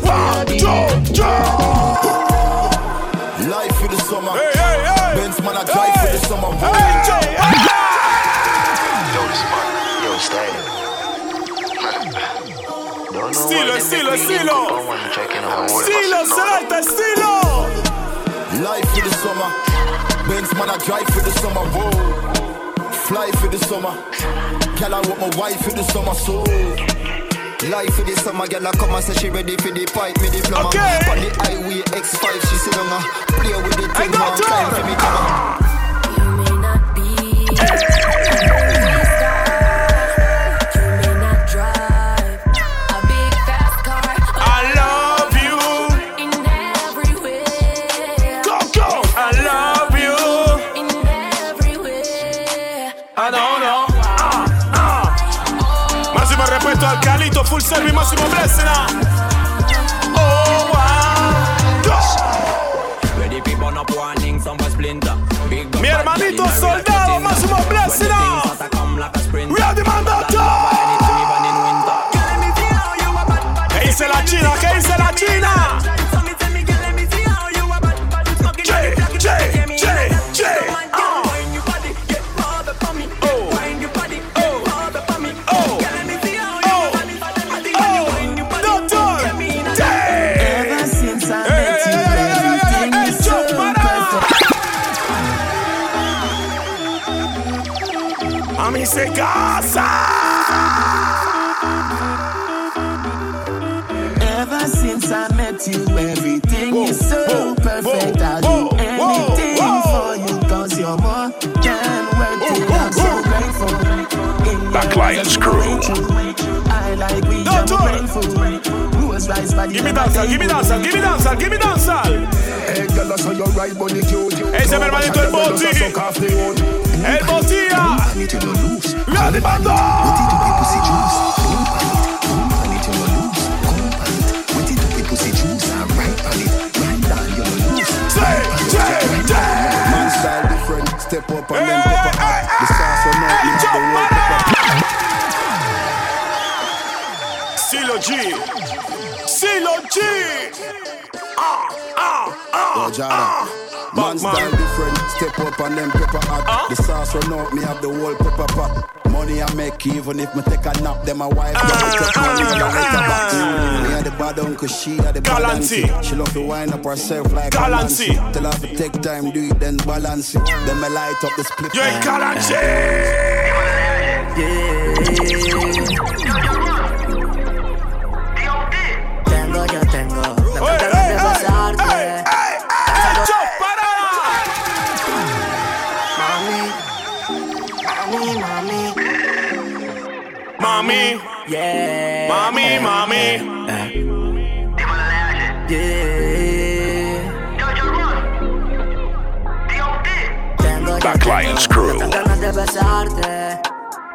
One, two, three. Life for the summer. Hey, hey, hey! Benz man, I drive for the summer. Hey, Joe! Yo, stay. Estilo, estilo, estilo. Estilo, Seleta, estilo. Life for the summer. Benz man, I drive for the summer. Whoa. Fly for the summer. Girl, I want my wife for the summer. So Life for the summer, girl, I come and say she ready for the pipe, me diploma. Okay. On the highway X5, she sit down, uh, play with the thing, got one you. time for me, come on. I Full máximo. Oh, wow. Mi hermanito soldado, máximo demandata. ¿Qué dice la China? ¿Qué dice la China? Se casa. Ever since I met you, everything is so perfect. I'll do anything for you, cause you're more than worth it. I'm so grateful. In The your Client's Crew. I like we jump grateful. Rose rice body. Give me dancehall, give me dancehall, give me dancehall, give me dancehall. Hey, girl, I saw you right, bunny cute. Ese es mi hermanito el Boti. El Botía. Real demandata. Man style different, step up and then pop up. The sauce run out, you have the pepper. Silo G. ah. Yo, Jada. Man style different, step up and then pepper hot. The sauce run out, me have the whole pepper pot. Money I make even if me take a nap, then my wife gonna take money and I let her. Me and the bad uncle, she had the balance. She love to wind up herself like. Galanty. Tell her to take time, do it, then balance it. Then me light up the split. Yo, el Galanty. Mami. yeah. Mami, mami. Yeah. Tengo, yo The Client's Crew. ganas de besarte.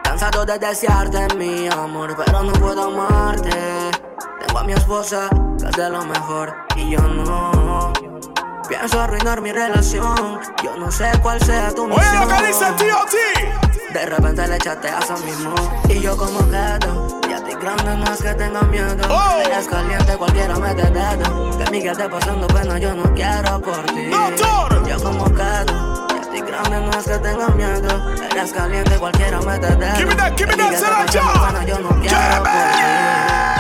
Cansado de desearte, mi amor, pero no puedo amarte. Tengo a mi esposa, que es de lo mejor, y yo no. Pienso arruinar mi relación. Yo no sé cuál sea tu misión. Oye, lo que dice el tío T. De repente le echaste a mismo. Y yo como quedo. Y a ti grande no es que tenga miedo. Oh. Eres caliente, cualquiera mete dedo. Que Miguel esté pasando pena, yo no quiero por ti. Yo como quedo. Y a ti grande no es que tenga miedo. Eres caliente, cualquiera mete dedo. Give me that, give me Que that, pasando pena, yo no quiero por ti.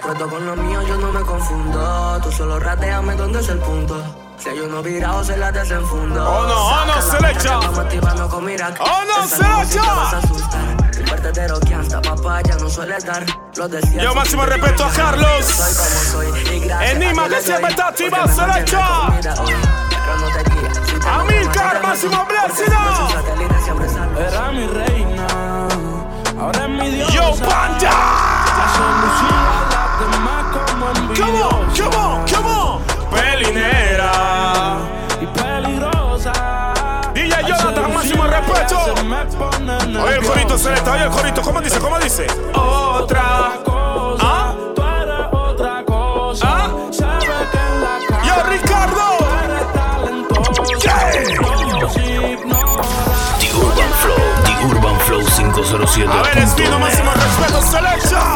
Puesto con lo mío, yo no me confundo. Tú solo rateame dónde es el punto. Si hay uno virado, se la desenfundo. Oh, no, oh, no, la se le echa. Oh, no, se le echa. vertedero que hasta papaya no suele dar. Los desiertos. Yo, máximo respeto a Carlos. Soy como soy. Y gracias Enigma a Dios que siempre está activa, se le mantiene echa. ganas, máximo blessing. Era mi reina, ahora es mi diosa. Yo, Panda. Come on, come on, come on. Pelinera. Y peligrosa. DJ Jonathan, máximo respeto. Se Oye el corito, Celesta, oye el corito. ¿Cómo dice? ¿Cómo dice? Otra. cosa. ¿Ah? Tú eres otra cosa. ¿Ah? Sabes que en la cama Yo, Ricardo. The Urban Flow, The Urban Flow 507. A ver, Espino, máximo respeto, Celesta.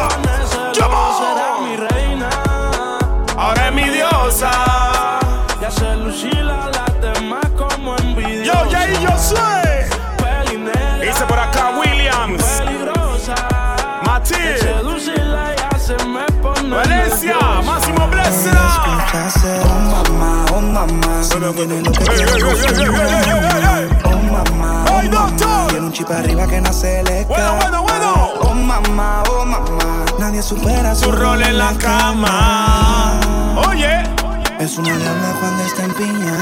Ey, ey, mamá. ey. Oh mamá, oh mamá, doctor. tiene un chip arriba que no se le Bueno, bueno, bueno. Oh mamá, oh nadie supera su rol en la cama. Oye. Es una diabla cuando está en piña.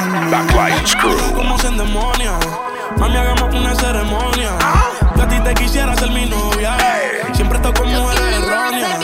Como se endemonia. Mami, hagamos una ceremonia. Que a ti te quisiera ser mi novia. Siempre estoy con mujeres erróneas.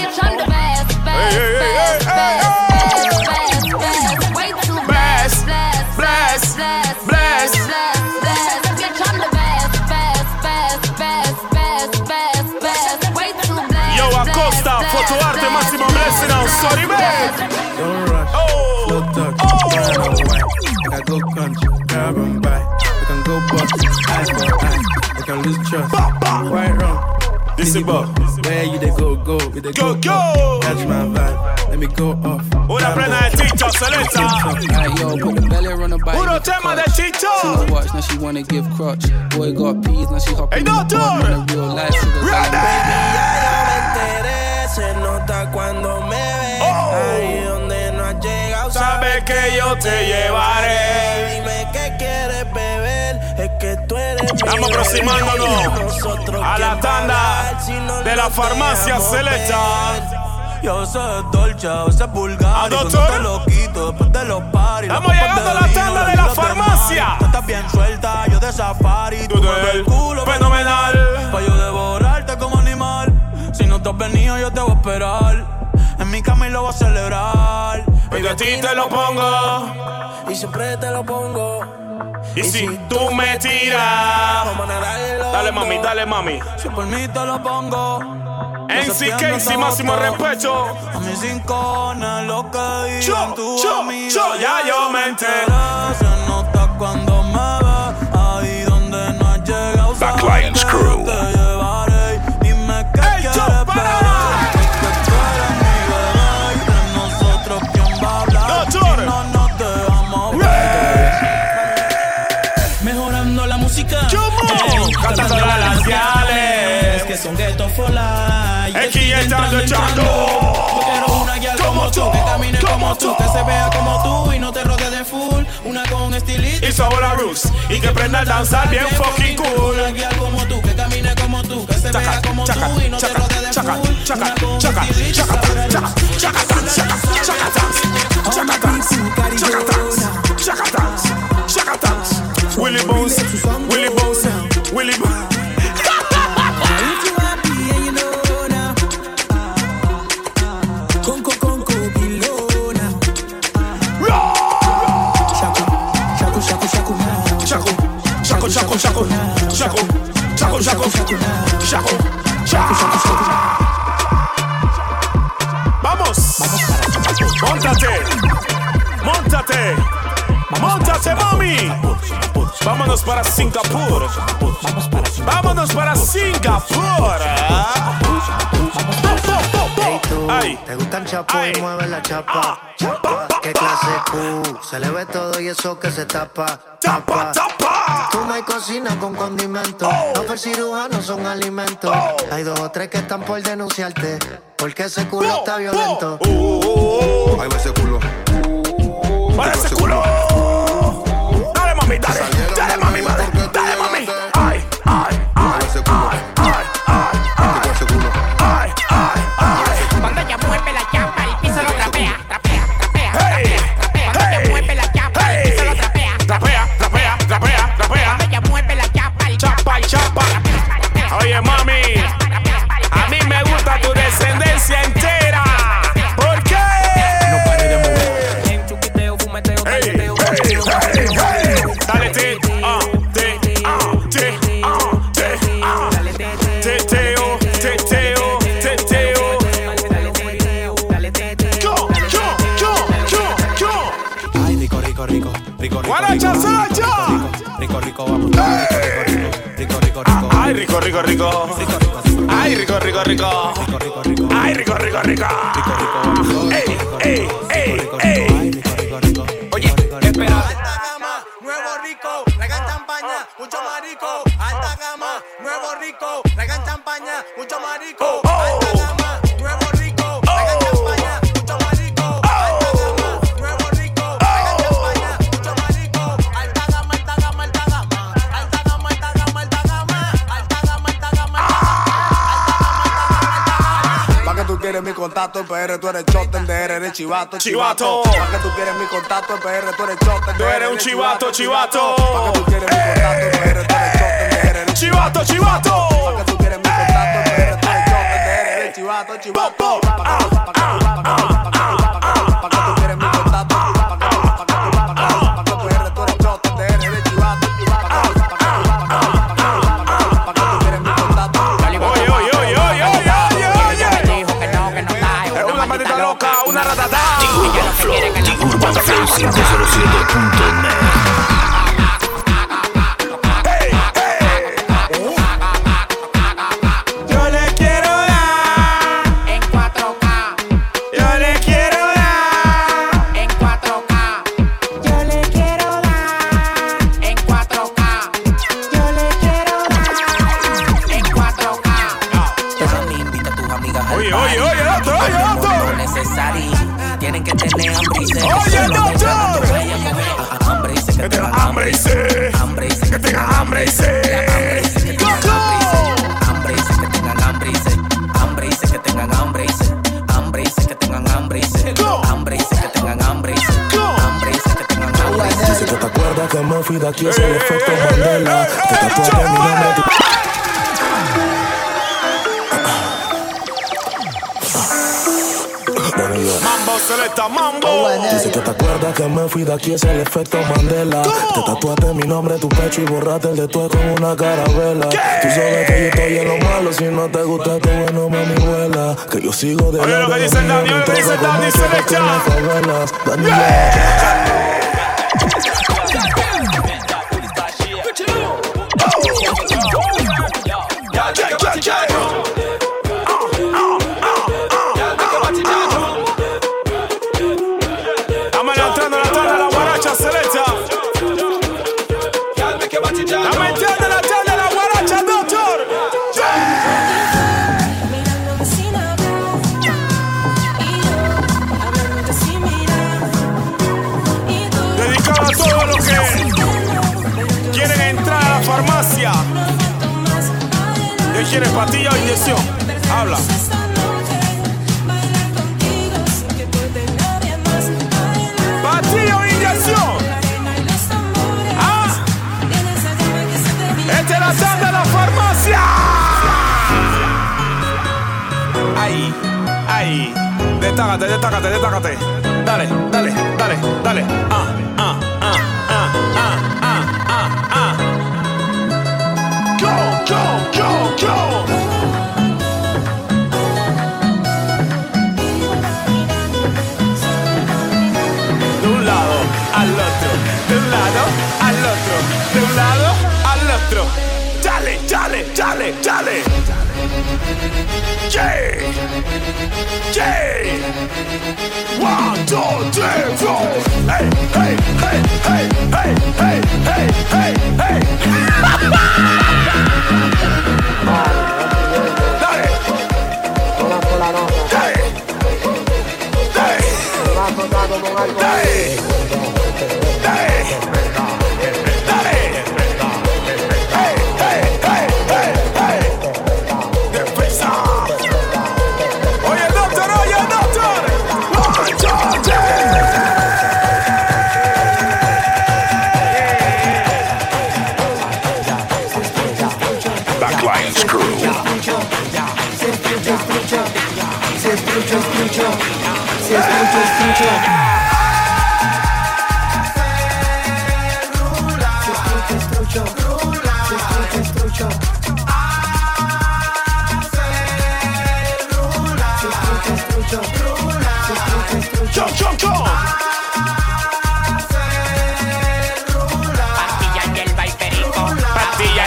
Sorry, man. Don't rush. Oh. Slow touch. Brown and white. Like I go country. Grab and buy. We can go bust. Eye for eye. We can lose trust. Right wrong. This is Bob. Where you they go, go. We they Go, go, go. Catch my vibe. Let me go off. Una plena de Tito, Seleta. Alright, yo, put the belly on the bike. Puro tema de She Tito. no watch, now she wanna give crutch. Boy got peas, now she hop Hey, in the doctor. bum on a real life sugar. Se que yo te llevaré. Dime qué quieres beber. Es que tú eres Estamos aproximándonos a la tanda de la farmacia ver. Yo soy Dolce, a veces vulgar. ¿A y cuando doctor? te lo quito después de los paris. Estamos llegando a la tanda de la farmacia. Tú estás bien suelta, yo de safari. Tú Tú el culo fenomenal. Pa' yo devorarte como animal. Si no te has venido, yo te voy a esperar. En mi cama y lo voy a celebrar. Y de ti te lo pongo. Y siempre te lo pongo. Y si tú me tiras. A Dale, mami, dale, mami. Si por mí te lo pongo. NC Casey, máximo respeto. A mis cinco lo que Yo, yo, amiga, yo, ya yo me enteré. Se nota cuando me ves. Ahí donde no has llegado. sabes Lions que Crew. Aquí entrando, entrando. Yo quiero una guial como Como tú, que camine como tú, que se vea como tú y no te rodee de full. Una con estilito. Y sabor a Roots. Y que prenda a danzar bien fucking cool. Una guial como tú, que camine como tú, que se vea como tú y no te rodee de full. Una con estilito y chaca, sabor a chaca, Roots. Bones, Bones, Bones. saco, saco, saco, saco, saco, saco, saco, Vamos, montate, montate, montate, mami. Vámonos para Singapur. Vámonos para Singapur. Ay, ¿Te gusta el chapo? Mueve la chapa. Ah, chapa clase Q. Se le ve todo y eso que se tapa. Tapa, tapa. Tú no hay cocina con condimento. No por cirujano son alimentos. Hay dos o tres que están por denunciarte. Porque ese culo está violento. Ahí va ese culo. Para ese culo. Dale, mami, dale. Dale, mami, dale. Rico, rico, rico. Ay, rico, rico, rico. Ay, rico, rico, contacto en PR, tú eres choten de R, eres chivato, Chivato. ¿Para que tú quieres mi contacto en PR, tú eres choten Tú eres un chivato, chivato. ¿Para que tú quieres mi contacto en PR, tú eres choten de R, eres Chivato, chivato. ¿Para que tú quieres mi contacto en PR, tú eres choten de R, eres chivato, chivato. ¿Para que tú- para que tú- para que tú- para que tú- OneFlow507.net 15 el efecto Mandela. Mi nombre. Tu... Mambo Dice que te acuerdas que me fui de aquí, es el efecto Mandela. Te tatuaste mi nombre en tu pecho y borraste el de tu con una carabela. Tú sabes que yo estoy en lo malo, si no te gusta tu bueno, mami, vuela. Que yo sigo de Oye, lo que dice Daniel, dice Daniel Daniel. Quieres, patilla o inyección? Habla. ¿Patilla o inyección? Ah, esta es la tarde de la farmacia. Ahí, ahí. Destácate, destácate, destácate. Dale, dale, dale, dale. Ah, ah, Yeah, yeah. One, two, three, four. Hey, hey, hey, hey, hey, hey, hey, hey, hey. Dale. Dale. Dale. Dale. Dale. escucho, escucho. Se escucha, escucho. Se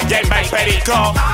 del del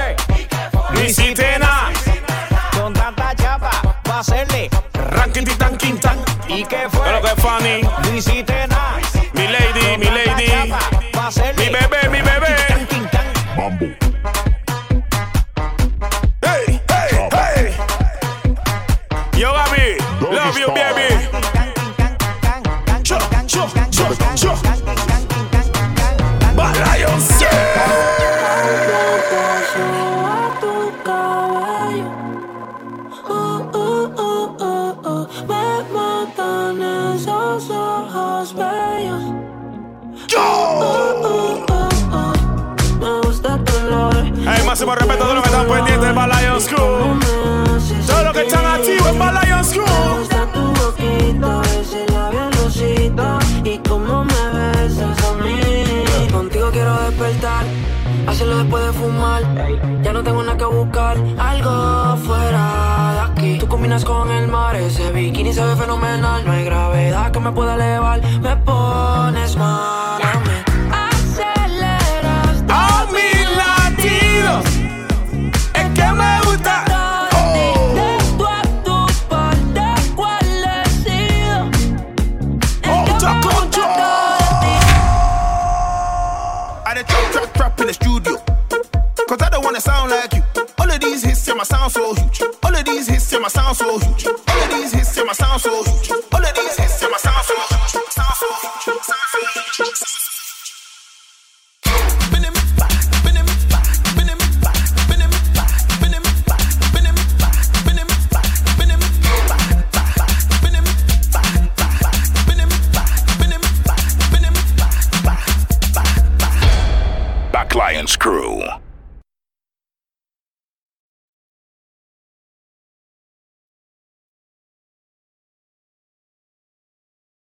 fue? Luisitena. Con tanta chapa, va a hacerle. Rankity tan ¿Y qué fue? Pero que funny. Luisitena. Mi lady, mi lady. Mi bebé, mi bebé. Mambo. Hey, hey, hey. Yo, Gaby. Love you, baby. Lions Crew. Todos los que están activos en Bad Lions Me gusta tu boquito, ese labio rosito y cómo me besas a mí. Contigo quiero despertar, hacerlo después de fumar. Ya no tengo nada que buscar, algo fuera de aquí. Tú combinas con el mar, ese bikini se ve fenomenal. No hay gravedad que me pueda elevar, me pones mal. down for you.